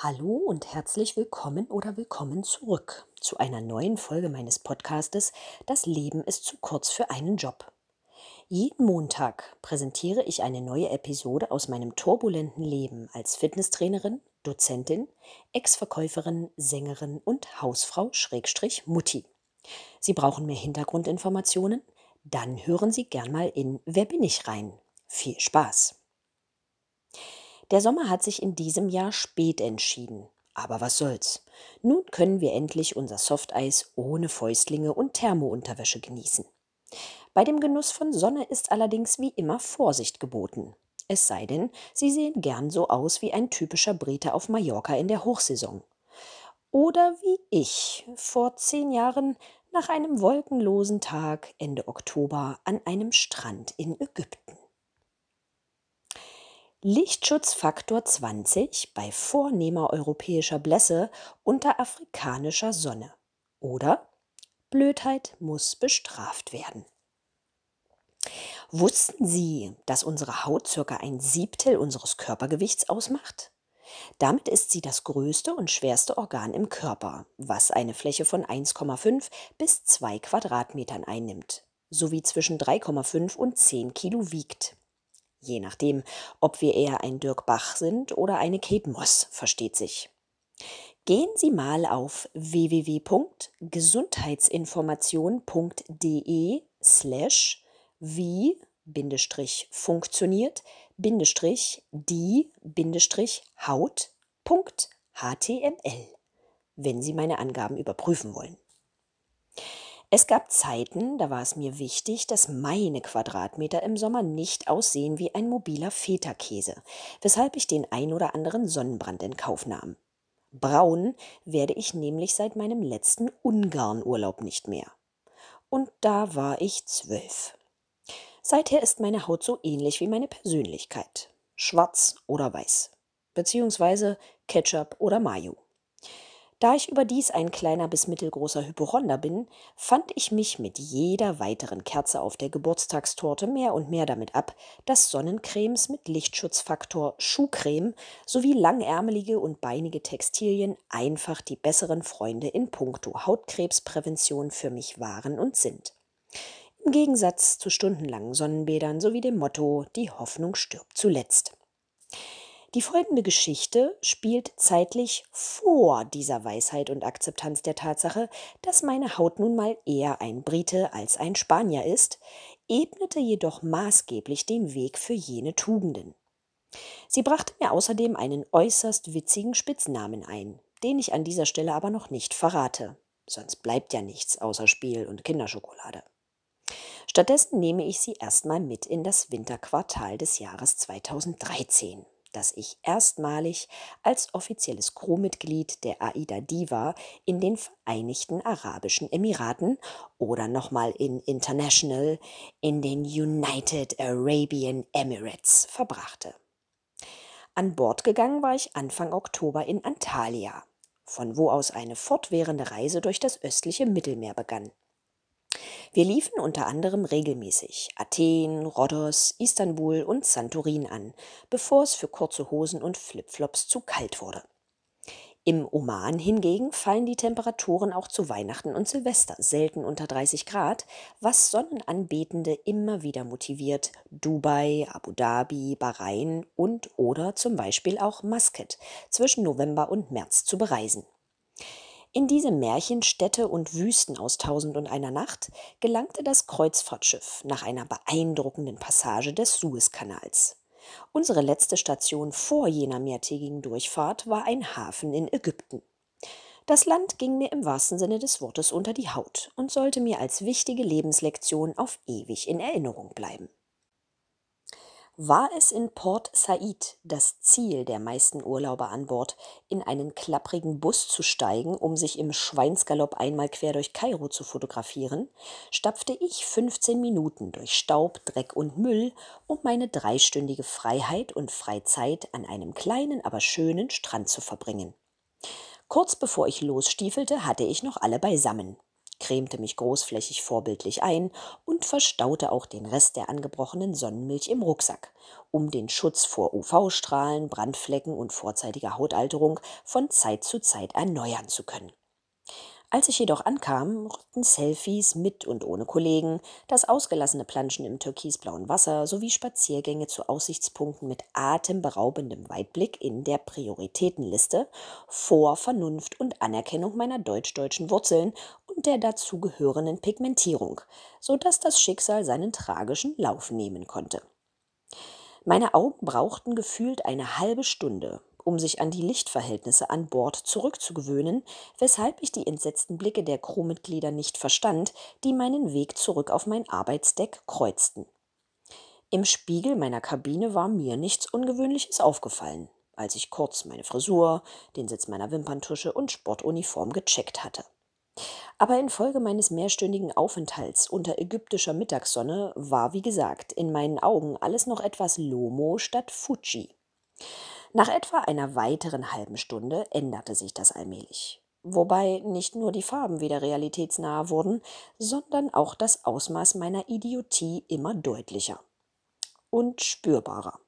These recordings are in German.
Hallo und herzlich willkommen oder willkommen zurück zu einer neuen Folge meines Podcastes Das Leben ist zu kurz für einen Job. Jeden Montag präsentiere ich eine neue Episode aus meinem turbulenten Leben als Fitnesstrainerin, Dozentin, Ex-Verkäuferin, Sängerin und Hausfrau Schrägstrich Mutti. Sie brauchen mehr Hintergrundinformationen? Dann hören Sie gern mal in Wer bin ich rein. Viel Spaß! Der Sommer hat sich in diesem Jahr spät entschieden. Aber was soll's? Nun können wir endlich unser Softeis ohne Fäustlinge und Thermounterwäsche genießen. Bei dem Genuss von Sonne ist allerdings wie immer Vorsicht geboten. Es sei denn, Sie sehen gern so aus wie ein typischer Brite auf Mallorca in der Hochsaison. Oder wie ich vor zehn Jahren nach einem wolkenlosen Tag Ende Oktober an einem Strand in Ägypten. Lichtschutzfaktor 20 bei vornehmer europäischer Blässe unter afrikanischer Sonne. Oder Blödheit muss bestraft werden. Wussten Sie, dass unsere Haut circa ein Siebtel unseres Körpergewichts ausmacht? Damit ist sie das größte und schwerste Organ im Körper, was eine Fläche von 1,5 bis 2 Quadratmetern einnimmt, sowie zwischen 3,5 und 10 Kilo wiegt. Je nachdem, ob wir eher ein Dirk Bach sind oder eine Kate Moss, versteht sich. Gehen Sie mal auf www.gesundheitsinformation.de slash wie Bindestrich funktioniert Bindestrich die Bindestrich Haut.html, wenn Sie meine Angaben überprüfen wollen. Es gab Zeiten, da war es mir wichtig, dass meine Quadratmeter im Sommer nicht aussehen wie ein mobiler Feta-Käse, weshalb ich den ein oder anderen Sonnenbrand in Kauf nahm. Braun werde ich nämlich seit meinem letzten Ungarn-Urlaub nicht mehr. Und da war ich zwölf. Seither ist meine Haut so ähnlich wie meine Persönlichkeit. Schwarz oder weiß. Beziehungsweise Ketchup oder Mayo. Da ich überdies ein kleiner bis mittelgroßer Hypochonder bin, fand ich mich mit jeder weiteren Kerze auf der Geburtstagstorte mehr und mehr damit ab, dass Sonnencremes mit Lichtschutzfaktor Schuhcreme sowie langärmelige und beinige Textilien einfach die besseren Freunde in puncto Hautkrebsprävention für mich waren und sind. Im Gegensatz zu stundenlangen Sonnenbädern sowie dem Motto Die Hoffnung stirbt zuletzt. Die folgende Geschichte spielt zeitlich vor dieser Weisheit und Akzeptanz der Tatsache, dass meine Haut nun mal eher ein Brite als ein Spanier ist, ebnete jedoch maßgeblich den Weg für jene Tugenden. Sie brachte mir außerdem einen äußerst witzigen Spitznamen ein, den ich an dieser Stelle aber noch nicht verrate, sonst bleibt ja nichts außer Spiel und Kinderschokolade. Stattdessen nehme ich Sie erstmal mit in das Winterquartal des Jahres 2013 dass ich erstmalig als offizielles Crewmitglied der AIDA Diva in den Vereinigten Arabischen Emiraten oder nochmal in International in den United Arabian Emirates verbrachte. An Bord gegangen war ich Anfang Oktober in Antalya, von wo aus eine fortwährende Reise durch das östliche Mittelmeer begann. Wir liefen unter anderem regelmäßig Athen, Rhodos, Istanbul und Santorin an, bevor es für kurze Hosen und Flipflops zu kalt wurde. Im Oman hingegen fallen die Temperaturen auch zu Weihnachten und Silvester selten unter 30 Grad, was Sonnenanbetende immer wieder motiviert, Dubai, Abu Dhabi, Bahrain und oder zum Beispiel auch Muscat zwischen November und März zu bereisen. In diese Märchenstädte und Wüsten aus Tausend und einer Nacht gelangte das Kreuzfahrtschiff nach einer beeindruckenden Passage des Suezkanals. Unsere letzte Station vor jener mehrtägigen Durchfahrt war ein Hafen in Ägypten. Das Land ging mir im wahrsten Sinne des Wortes unter die Haut und sollte mir als wichtige Lebenslektion auf ewig in Erinnerung bleiben. War es in Port Said das Ziel der meisten Urlauber an Bord, in einen klapprigen Bus zu steigen, um sich im Schweinsgalopp einmal quer durch Kairo zu fotografieren, stapfte ich 15 Minuten durch Staub, Dreck und Müll, um meine dreistündige Freiheit und Freizeit an einem kleinen, aber schönen Strand zu verbringen. Kurz bevor ich losstiefelte, hatte ich noch alle beisammen. Cremte mich großflächig vorbildlich ein und verstaute auch den Rest der angebrochenen Sonnenmilch im Rucksack, um den Schutz vor UV-Strahlen, Brandflecken und vorzeitiger Hautalterung von Zeit zu Zeit erneuern zu können. Als ich jedoch ankam, rückten Selfies mit und ohne Kollegen, das ausgelassene Planschen im türkisblauen Wasser sowie Spaziergänge zu Aussichtspunkten mit atemberaubendem Weitblick in der Prioritätenliste vor Vernunft und Anerkennung meiner deutsch-deutschen Wurzeln und der dazugehörenden Pigmentierung, so dass das Schicksal seinen tragischen Lauf nehmen konnte. Meine Augen brauchten gefühlt eine halbe Stunde, um sich an die Lichtverhältnisse an Bord zurückzugewöhnen, weshalb ich die entsetzten Blicke der Crewmitglieder nicht verstand, die meinen Weg zurück auf mein Arbeitsdeck kreuzten. Im Spiegel meiner Kabine war mir nichts Ungewöhnliches aufgefallen, als ich kurz meine Frisur, den Sitz meiner Wimperntusche und Sportuniform gecheckt hatte. Aber infolge meines mehrstündigen Aufenthalts unter ägyptischer Mittagssonne war, wie gesagt, in meinen Augen alles noch etwas Lomo statt Fuji. Nach etwa einer weiteren halben Stunde änderte sich das allmählich. Wobei nicht nur die Farben wieder realitätsnahe wurden, sondern auch das Ausmaß meiner Idiotie immer deutlicher und spürbarer.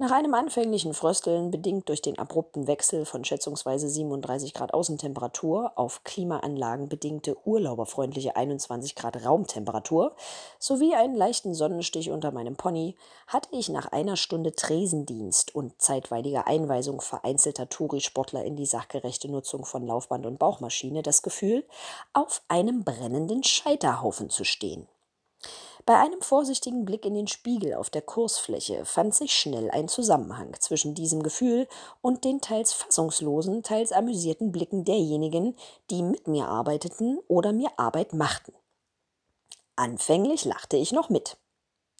Nach einem anfänglichen Frösteln, bedingt durch den abrupten Wechsel von schätzungsweise 37 Grad Außentemperatur auf klimaanlagenbedingte urlauberfreundliche 21 Grad Raumtemperatur sowie einen leichten Sonnenstich unter meinem Pony, hatte ich nach einer Stunde Tresendienst und zeitweiliger Einweisung vereinzelter Touri-Sportler in die sachgerechte Nutzung von Laufband und Bauchmaschine das Gefühl, auf einem brennenden Scheiterhaufen zu stehen. Bei einem vorsichtigen Blick in den Spiegel auf der Kursfläche fand sich schnell ein Zusammenhang zwischen diesem Gefühl und den teils fassungslosen, teils amüsierten Blicken derjenigen, die mit mir arbeiteten oder mir Arbeit machten. Anfänglich lachte ich noch mit.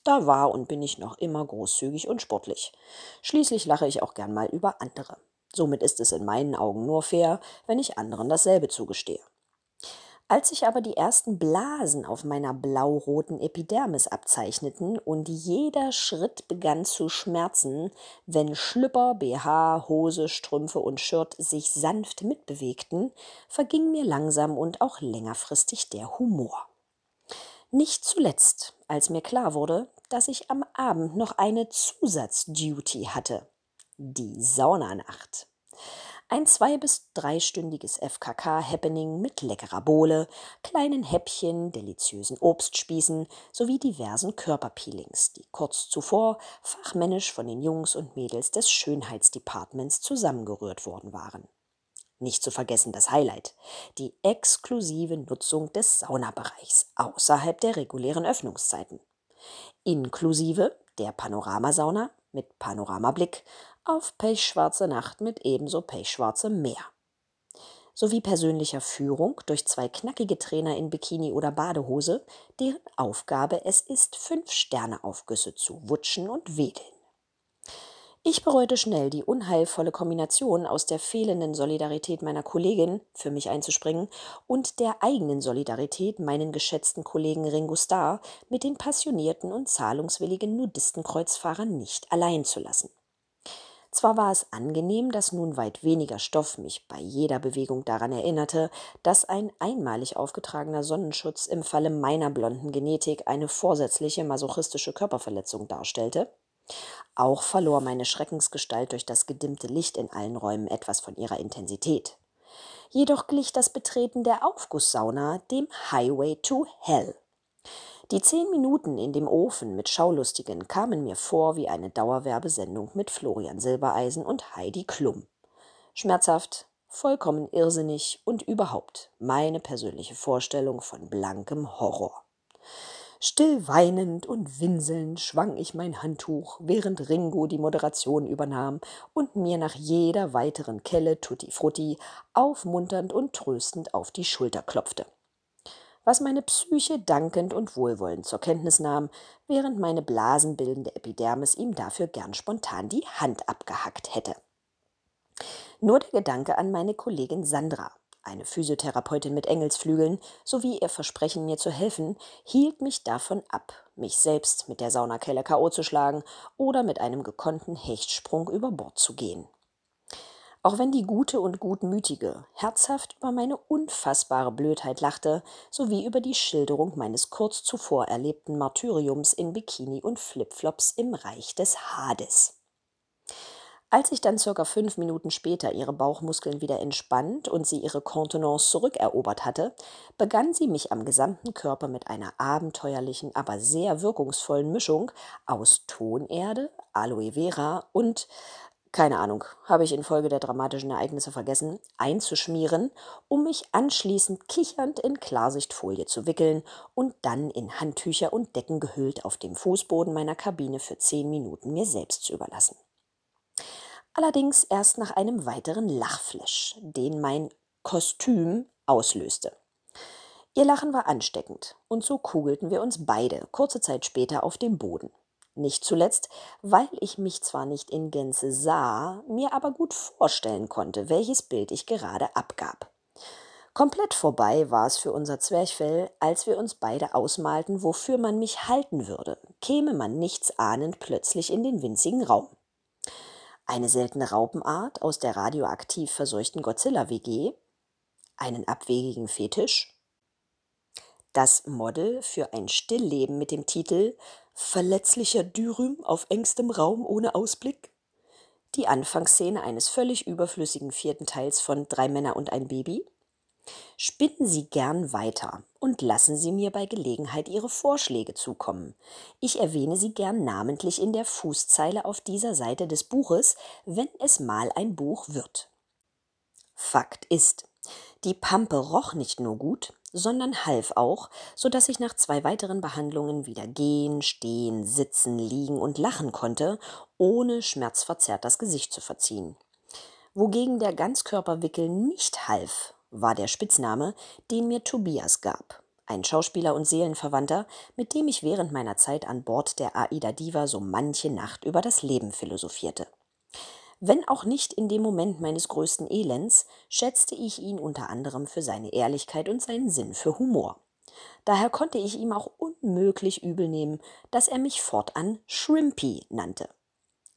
Da war und bin ich noch immer großzügig und sportlich. Schließlich lache ich auch gern mal über andere. Somit ist es in meinen Augen nur fair, wenn ich anderen dasselbe zugestehe. Als sich aber die ersten Blasen auf meiner blau-roten Epidermis abzeichneten und jeder Schritt begann zu schmerzen, wenn Schlüpper, BH, Hose, Strümpfe und Shirt sich sanft mitbewegten, verging mir langsam und auch längerfristig der Humor. Nicht zuletzt, als mir klar wurde, dass ich am Abend noch eine Zusatzduty hatte. Die Saunanacht. Ein zwei- bis dreistündiges FKK-Happening mit leckerer Bohle, kleinen Häppchen, deliziösen Obstspießen sowie diversen Körperpeelings, die kurz zuvor fachmännisch von den Jungs und Mädels des Schönheitsdepartments zusammengerührt worden waren. Nicht zu vergessen das Highlight, die exklusive Nutzung des Saunabereichs außerhalb der regulären Öffnungszeiten. Inklusive der Panoramasauna mit Panoramablick auf pechschwarze Nacht mit ebenso pechschwarzem Meer. Sowie persönlicher Führung durch zwei knackige Trainer in Bikini oder Badehose, deren Aufgabe es ist, Fünf-Sterne-Aufgüsse zu wutschen und wedeln. Ich bereute schnell die unheilvolle Kombination aus der fehlenden Solidarität meiner Kollegin, für mich einzuspringen, und der eigenen Solidarität meinen geschätzten Kollegen Ringo Starr mit den passionierten und zahlungswilligen Nudistenkreuzfahrern nicht allein zu lassen. Zwar war es angenehm, dass nun weit weniger Stoff mich bei jeder Bewegung daran erinnerte, dass ein einmalig aufgetragener Sonnenschutz im Falle meiner blonden Genetik eine vorsätzliche masochistische Körperverletzung darstellte. Auch verlor meine Schreckensgestalt durch das gedimmte Licht in allen Räumen etwas von ihrer Intensität. Jedoch glich das Betreten der Aufgusssauna dem Highway to Hell. Die zehn Minuten in dem Ofen mit Schaulustigen kamen mir vor wie eine Dauerwerbesendung mit Florian Silbereisen und Heidi Klum. Schmerzhaft, vollkommen irrsinnig und überhaupt meine persönliche Vorstellung von blankem Horror. Still weinend und winselnd schwang ich mein Handtuch, während Ringo die Moderation übernahm und mir nach jeder weiteren Kelle Tutti Frutti aufmunternd und tröstend auf die Schulter klopfte was meine Psyche dankend und wohlwollend zur Kenntnis nahm, während meine blasenbildende Epidermis ihm dafür gern spontan die Hand abgehackt hätte. Nur der Gedanke an meine Kollegin Sandra, eine Physiotherapeutin mit Engelsflügeln, sowie ihr Versprechen, mir zu helfen, hielt mich davon ab, mich selbst mit der Saunakelle K.O. zu schlagen oder mit einem gekonnten Hechtsprung über Bord zu gehen. Auch wenn die gute und gutmütige herzhaft über meine unfassbare Blödheit lachte, sowie über die Schilderung meines kurz zuvor erlebten Martyriums in Bikini und Flipflops im Reich des Hades. Als ich dann circa fünf Minuten später ihre Bauchmuskeln wieder entspannt und sie ihre Kontenance zurückerobert hatte, begann sie mich am gesamten Körper mit einer abenteuerlichen, aber sehr wirkungsvollen Mischung aus Tonerde, Aloe Vera und keine Ahnung, habe ich infolge der dramatischen Ereignisse vergessen, einzuschmieren, um mich anschließend kichernd in Klarsichtfolie zu wickeln und dann in Handtücher und Decken gehüllt auf dem Fußboden meiner Kabine für zehn Minuten mir selbst zu überlassen. Allerdings erst nach einem weiteren Lachflash, den mein Kostüm auslöste. Ihr Lachen war ansteckend, und so kugelten wir uns beide kurze Zeit später auf dem Boden. Nicht zuletzt, weil ich mich zwar nicht in Gänze sah, mir aber gut vorstellen konnte, welches Bild ich gerade abgab. Komplett vorbei war es für unser Zwerchfell, als wir uns beide ausmalten, wofür man mich halten würde, käme man nichts ahnend plötzlich in den winzigen Raum. Eine seltene Raupenart aus der radioaktiv verseuchten Godzilla-WG, einen abwegigen Fetisch, das Model für ein Stillleben mit dem Titel Verletzlicher Dürüm auf engstem Raum ohne Ausblick, die Anfangsszene eines völlig überflüssigen vierten Teils von Drei Männer und ein Baby. Spinnen Sie gern weiter und lassen Sie mir bei Gelegenheit Ihre Vorschläge zukommen. Ich erwähne sie gern namentlich in der Fußzeile auf dieser Seite des Buches, wenn es mal ein Buch wird. Fakt ist, die Pampe roch nicht nur gut, sondern half auch, so dass ich nach zwei weiteren Behandlungen wieder gehen, stehen, sitzen, liegen und lachen konnte, ohne schmerzverzerrt das Gesicht zu verziehen. Wogegen der Ganzkörperwickel nicht half, war der Spitzname, den mir Tobias gab, ein Schauspieler und Seelenverwandter, mit dem ich während meiner Zeit an Bord der Aida Diva so manche Nacht über das Leben philosophierte. Wenn auch nicht in dem Moment meines größten Elends, schätzte ich ihn unter anderem für seine Ehrlichkeit und seinen Sinn für Humor. Daher konnte ich ihm auch unmöglich übel nehmen, dass er mich fortan Shrimpy nannte.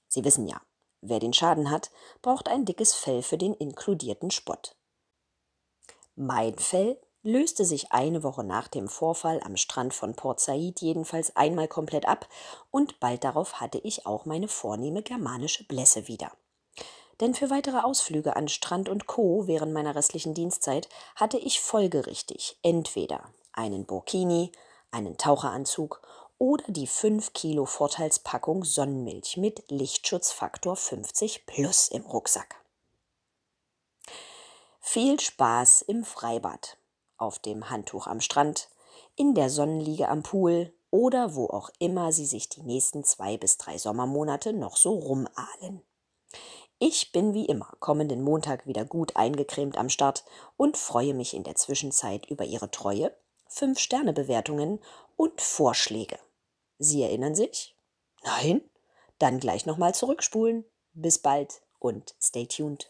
Sie wissen ja, wer den Schaden hat, braucht ein dickes Fell für den inkludierten Spott. Mein Fell löste sich eine Woche nach dem Vorfall am Strand von Port Said jedenfalls einmal komplett ab und bald darauf hatte ich auch meine vornehme germanische Blässe wieder. Denn für weitere Ausflüge an Strand und Co. während meiner restlichen Dienstzeit hatte ich folgerichtig entweder einen Burkini, einen Taucheranzug oder die 5 Kilo Vorteilspackung Sonnenmilch mit Lichtschutzfaktor 50 plus im Rucksack. Viel Spaß im Freibad, auf dem Handtuch am Strand, in der Sonnenliege am Pool oder wo auch immer Sie sich die nächsten zwei bis drei Sommermonate noch so rumahlen. Ich bin wie immer kommenden Montag wieder gut eingecremt am Start und freue mich in der Zwischenzeit über Ihre Treue, 5-Sterne-Bewertungen und Vorschläge. Sie erinnern sich? Nein? Dann gleich nochmal zurückspulen. Bis bald und stay tuned.